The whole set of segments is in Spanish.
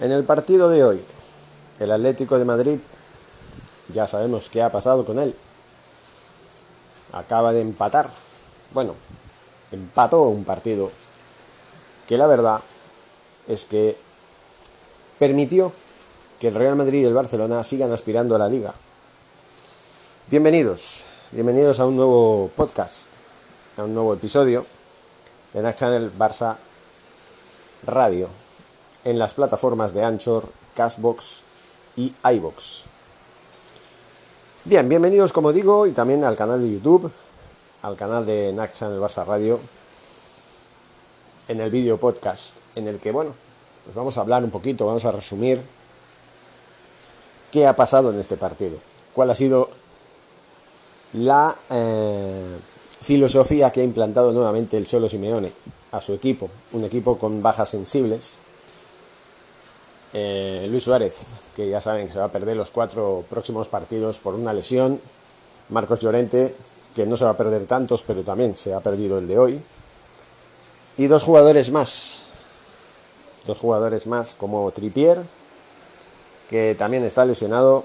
En el partido de hoy, el Atlético de Madrid, ya sabemos qué ha pasado con él. Acaba de empatar. Bueno, empató un partido que la verdad es que permitió que el Real Madrid y el Barcelona sigan aspirando a la liga. Bienvenidos, bienvenidos a un nuevo podcast, a un nuevo episodio de Next Channel Barça Radio en las plataformas de Anchor, Cashbox y iBox. Bien, bienvenidos como digo y también al canal de YouTube, al canal de Next Channel Barça Radio en el vídeo podcast en el que, bueno, pues vamos a hablar un poquito, vamos a resumir qué ha pasado en este partido, cuál ha sido la eh, filosofía que ha implantado nuevamente el Cholo Simeone a su equipo, un equipo con bajas sensibles. Eh, Luis Suárez, que ya saben que se va a perder los cuatro próximos partidos por una lesión. Marcos Llorente, que no se va a perder tantos, pero también se ha perdido el de hoy. Y dos jugadores más. Dos jugadores más, como Tripier, que también está lesionado,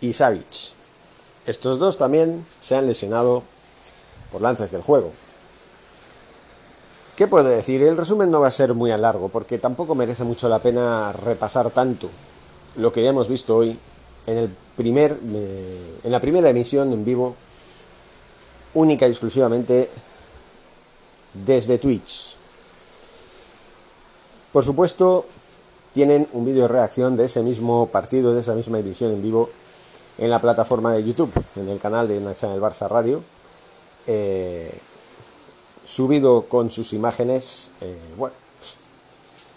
y Savic. Estos dos también se han lesionado por lanzas del juego. ¿Qué puedo decir? El resumen no va a ser muy a largo porque tampoco merece mucho la pena repasar tanto lo que ya hemos visto hoy en, el primer, eh, en la primera emisión en vivo, única y exclusivamente desde Twitch. Por supuesto, tienen un vídeo de reacción de ese mismo partido, de esa misma emisión en vivo en la plataforma de YouTube, en el canal de National Barça Radio, eh, subido con sus imágenes, eh, bueno, pues,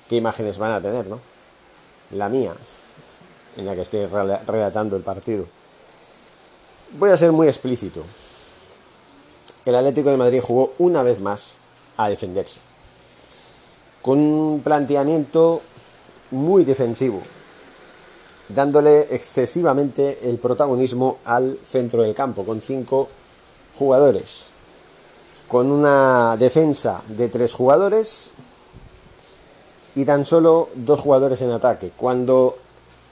¿qué imágenes van a tener, no? La mía, en la que estoy relatando el partido. Voy a ser muy explícito. El Atlético de Madrid jugó una vez más a defenderse, con un planteamiento muy defensivo, dándole excesivamente el protagonismo al centro del campo, con cinco jugadores, con una defensa de tres jugadores y tan solo dos jugadores en ataque. Cuando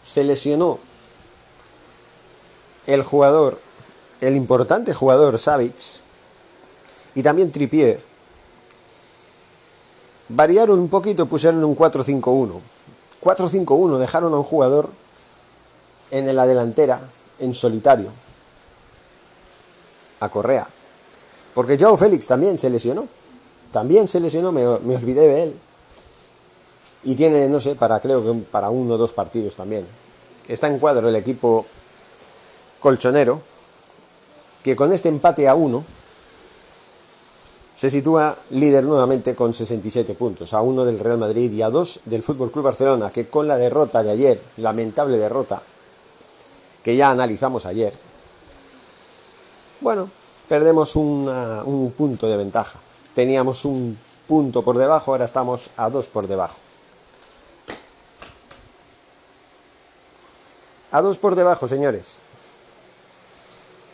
se lesionó el jugador, el importante jugador Savic y también Tripier, variaron un poquito, pusieron un 4-5-1. 4-5-1, dejaron a un jugador en la delantera, en solitario, a Correa. Porque Joe Félix también se lesionó. También se lesionó, me, olvidé de él. Y tiene, no sé, para creo que para uno o dos partidos también. Está en cuadro el equipo colchonero, que con este empate a uno se sitúa líder nuevamente con 67 puntos, a uno del Real Madrid y a dos del Fútbol Club Barcelona, que con la derrota de ayer, lamentable derrota que ya analizamos ayer, bueno, perdemos un punto de ventaja. Teníamos un punto por debajo, ahora estamos a dos por debajo. A dos por debajo, señores.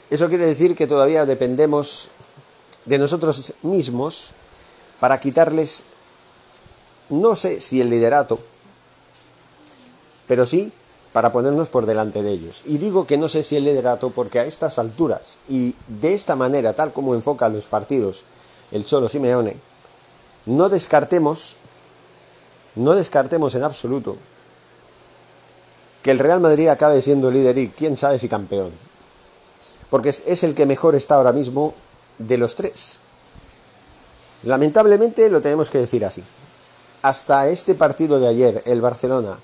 Eso quiere decir que todavía dependemos de nosotros mismos para quitarles, no sé si el liderato, pero sí para ponernos por delante de ellos. Y digo que no sé si el liderato porque a estas alturas y de esta manera, tal como enfoca los partidos el Cholo Simeone, no descartemos, no descartemos en absoluto que el Real Madrid acabe siendo líder y quién sabe si campeón. Porque es el que mejor está ahora mismo de los tres. Lamentablemente lo tenemos que decir así. Hasta este partido de ayer, el Barcelona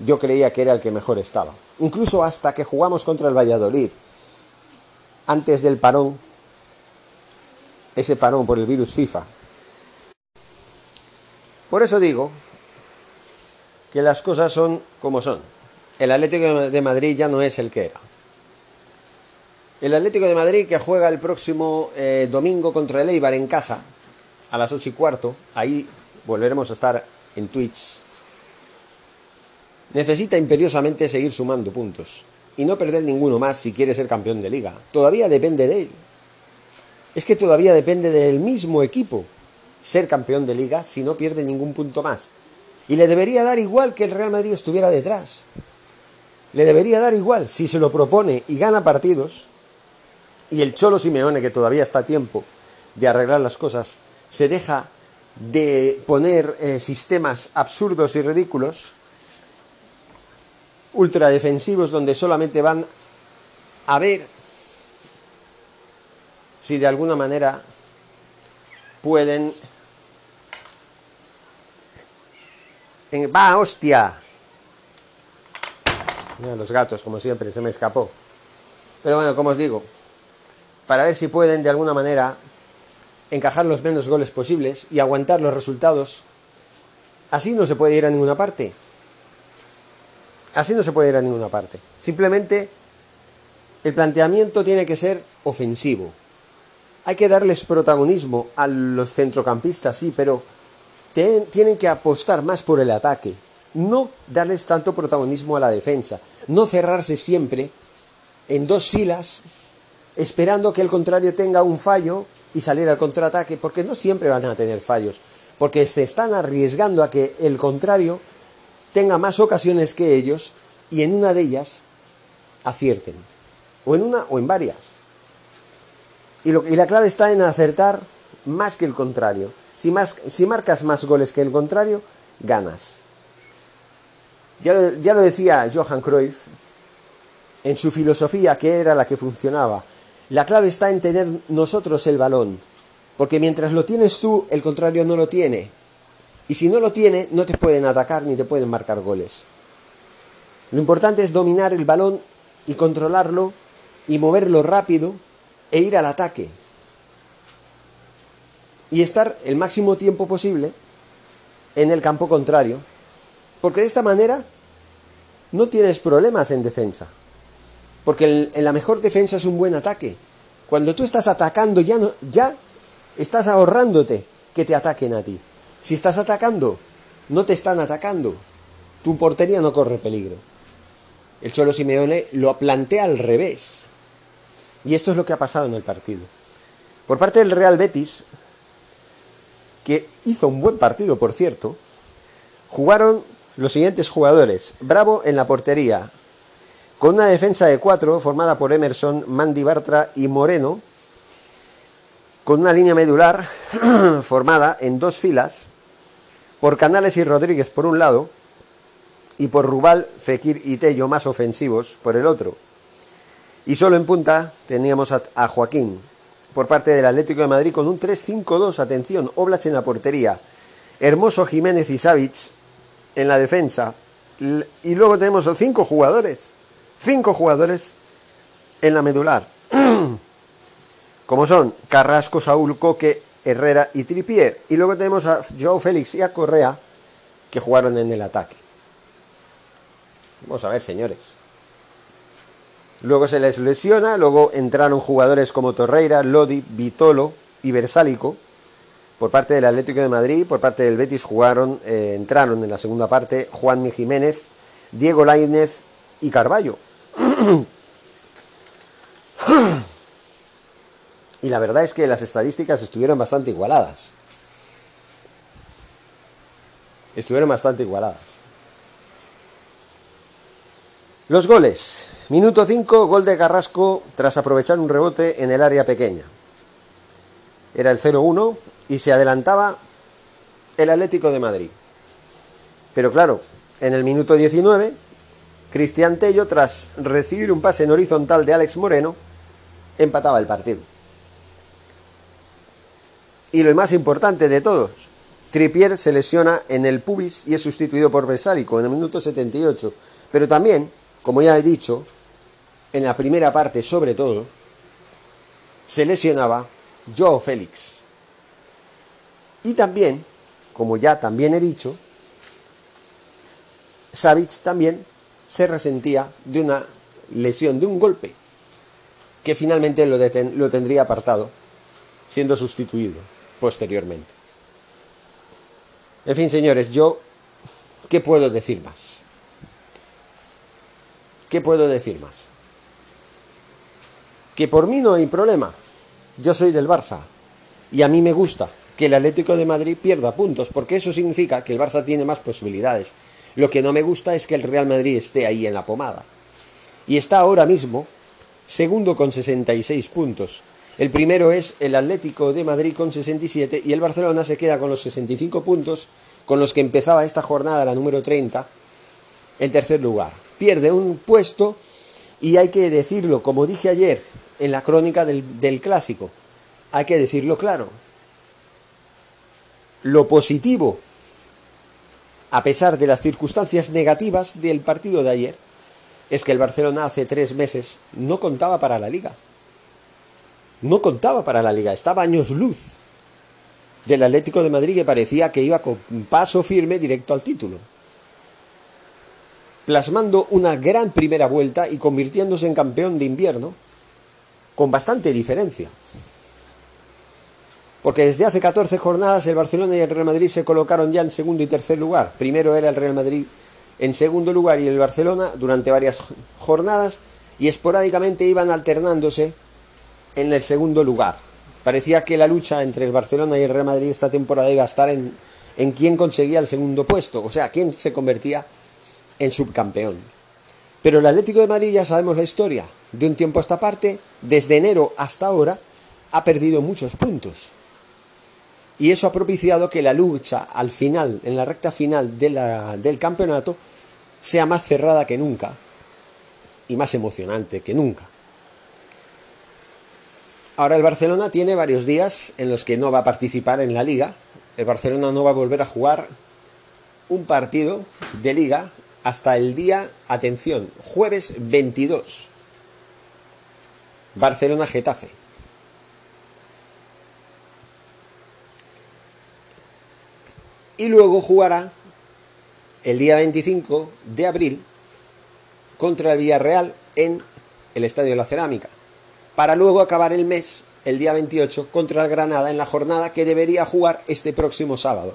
yo creía que era el que mejor estaba. Incluso hasta que jugamos contra el Valladolid, antes del parón, ese parón por el virus FIFA. Por eso digo que las cosas son como son. El Atlético de Madrid ya no es el que era. El Atlético de Madrid que juega el próximo eh, domingo contra el Eibar en casa a las 8 y cuarto. Ahí volveremos a estar en Twitch necesita imperiosamente seguir sumando puntos y no perder ninguno más si quiere ser campeón de liga. Todavía depende de él. Es que todavía depende del mismo equipo. ser campeón de liga si no pierde ningún punto más. Y le debería dar igual que el Real Madrid estuviera detrás. Le debería dar igual si se lo propone y gana partidos. Y el Cholo Simeone, que todavía está a tiempo de arreglar las cosas, se deja de poner eh, sistemas absurdos y ridículos, ultradefensivos, donde solamente van a ver si de alguna manera pueden... ¡Va, hostia! Mira, los gatos, como siempre, se me escapó. Pero bueno, como os digo, para ver si pueden de alguna manera encajar los menos goles posibles y aguantar los resultados, así no se puede ir a ninguna parte. Así no se puede ir a ninguna parte. Simplemente el planteamiento tiene que ser ofensivo. Hay que darles protagonismo a los centrocampistas, sí, pero tienen que apostar más por el ataque. No darles tanto protagonismo a la defensa. No cerrarse siempre en dos filas esperando que el contrario tenga un fallo y salir al contraataque, porque no siempre van a tener fallos, porque se están arriesgando a que el contrario tenga más ocasiones que ellos y en una de ellas acierten, o en una o en varias. Y, lo, la clave está en acertar más que el contrario. Si, más, si marcas más goles que el contrario, ganas. Ya lo, ya lo decía Johan Cruyff en su filosofía, que era la que funcionaba. La clave está en tener nosotros el balón, porque mientras lo tienes tú, el contrario no lo tiene. Y si no lo tiene, no te pueden atacar ni te pueden marcar goles. Lo importante es dominar el balón y controlarlo y moverlo rápido e ir al ataque. Y estar el máximo tiempo posible en el campo contrario. Porque de esta manera no tienes problemas en defensa. Porque en la mejor defensa es un buen ataque. Cuando tú estás atacando ya, ya estás ahorrándote que te ataquen a ti. Si estás atacando, no te están atacando. Tu portería no corre peligro. El Cholo Simeone lo plantea al revés. Y esto es lo que ha pasado en el partido. Por parte del Real Betis, que hizo un buen partido, por cierto, jugaron los siguientes jugadores. Bravo en la portería, con una defensa de cuatro formada por Emerson, Mandy Bartra y Moreno, con una línea medular formada en dos filas por Canales y Rodríguez por un lado y por Rubal, Fekir y Tello más ofensivos por el otro. Y solo en punta teníamos a, Joaquín por parte del Atlético de Madrid con un 3-5-2, atención, Oblach en la portería, Hermoso Jiménez y Savic en la defensa. Y luego tenemos los cinco jugadores cinco jugadores en la medular, como son Carrasco, Saúl, Coque, Herrera y Tripier. Y luego tenemos a Joao Félix y a Correa, que jugaron en el ataque. Vamos a ver, señores. Luego se les lesiona, luego entraron jugadores como Torreira, Lodi, Vitolo y Versálico. Por parte del Atlético de Madrid, por parte del Betis jugaron, eh, entraron en la segunda parte Juan Jiménez, Diego Lainez y Carballo. y la verdad es que las estadísticas estuvieron bastante igualadas. Estuvieron bastante igualadas. Los goles. Minuto 5, gol de Carrasco tras aprovechar un rebote en el área pequeña. Era el 0-1 y se adelantaba el Atlético de Madrid. Pero claro, en el minuto 19 Cristian Tello, tras recibir un pase en horizontal de Alex Moreno, empataba el partido. Y lo más importante de todos, Tripier se lesiona en el pubis y es sustituido por Besálico en el minuto 78. Pero también, como ya he dicho, en la primera parte sobre todo, se lesionaba Joe Félix. Y también, como ya también he dicho, Savic también se resentía de una lesión, de un golpe, que finalmente lo, lo tendría apartado, siendo sustituido posteriormente. En fin, señores, yo, ¿qué puedo decir más? ¿Qué puedo decir más? Que por mí no hay problema. Yo soy del Barça y a mí me gusta que el Atlético de Madrid pierda puntos, porque eso significa que el Barça tiene más posibilidades. Lo que no me gusta es que el Real Madrid esté ahí en la pomada. Y está ahora mismo segundo con 66 puntos. El primero es el Atlético de Madrid con 67 y el Barcelona se queda con los 65 puntos con los que empezaba esta jornada, la número 30, en tercer lugar. Pierde un puesto y hay que decirlo, como dije ayer en la crónica del, del clásico, hay que decirlo claro. Lo positivo, a pesar de las circunstancias negativas del partido de ayer, es que el Barcelona hace tres meses no contaba para la liga no contaba para la liga, estaba años luz del Atlético de Madrid que parecía que iba con paso firme directo al título. Plasmando una gran primera vuelta y convirtiéndose en campeón de invierno con bastante diferencia. Porque desde hace 14 jornadas el Barcelona y el Real Madrid se colocaron ya en segundo y tercer lugar. Primero era el Real Madrid en segundo lugar y el Barcelona durante varias jornadas y esporádicamente iban alternándose en el segundo lugar. Parecía que la lucha entre el Barcelona y el Real Madrid esta temporada iba a estar en, en quién conseguía el segundo puesto, o sea, quién se convertía en subcampeón. Pero el Atlético de Madrid ya sabemos la historia. De un tiempo a esta parte, desde enero hasta ahora, ha perdido muchos puntos. Y eso ha propiciado que la lucha al final, en la recta final del campeonato, sea más cerrada que nunca y más emocionante que nunca. Ahora el Barcelona tiene varios días en los que no va a participar en la liga. El Barcelona no va a volver a jugar un partido de liga hasta el día, atención, jueves 22. Barcelona-Getafe. Y luego jugará el día 25 de abril contra el Villarreal en el Estadio de la Cerámica para luego acabar el mes, el día 28, contra el Granada en la jornada que debería jugar este próximo sábado,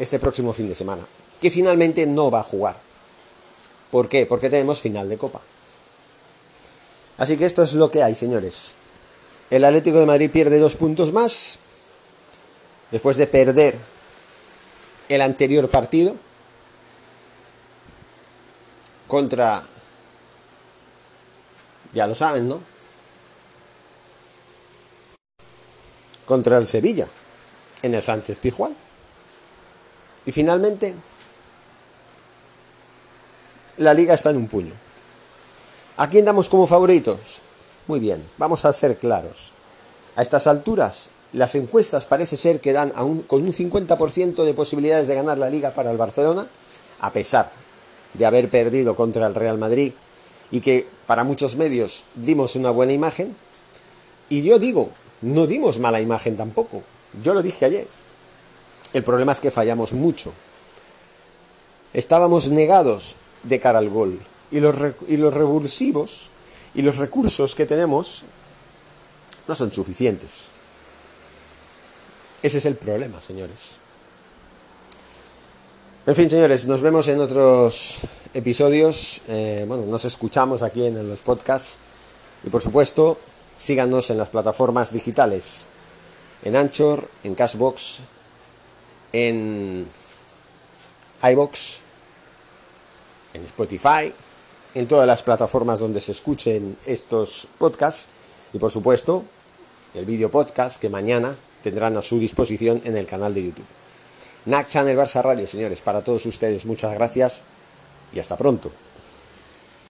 este próximo fin de semana, que finalmente no va a jugar. ¿Por qué? Porque tenemos final de Copa. Así que esto es lo que hay, señores. El Atlético de Madrid pierde dos puntos más, después de perder el anterior partido contra... Ya lo saben, ¿no? Contra el Sevilla en el Sánchez Pijuán. Y finalmente, la liga está en un puño. ¿A quién damos como favoritos? Muy bien, vamos a ser claros. A estas alturas, las encuestas parece ser que dan con un 50% de posibilidades de ganar la liga para el Barcelona, a pesar de haber perdido contra el Real Madrid y que para muchos medios dimos una buena imagen. Y yo digo, no dimos mala imagen tampoco. Yo lo dije ayer. El problema es que fallamos mucho. Estábamos negados de cara al gol. Y los, y los revulsivos y los recursos que tenemos no son suficientes. Ese es el problema, señores. En fin, señores, nos vemos en otros episodios. Eh, bueno, nos escuchamos aquí en los podcasts. Y por supuesto, síganos en las plataformas digitales, en Anchor, en Cashbox, en iBox, en Spotify, en todas las plataformas donde se escuchen estos podcasts y por supuesto el vídeo podcast que mañana tendrán a su disposición en el canal de YouTube. NAC Channel Barça Radio, señores, para todos ustedes muchas gracias y hasta pronto.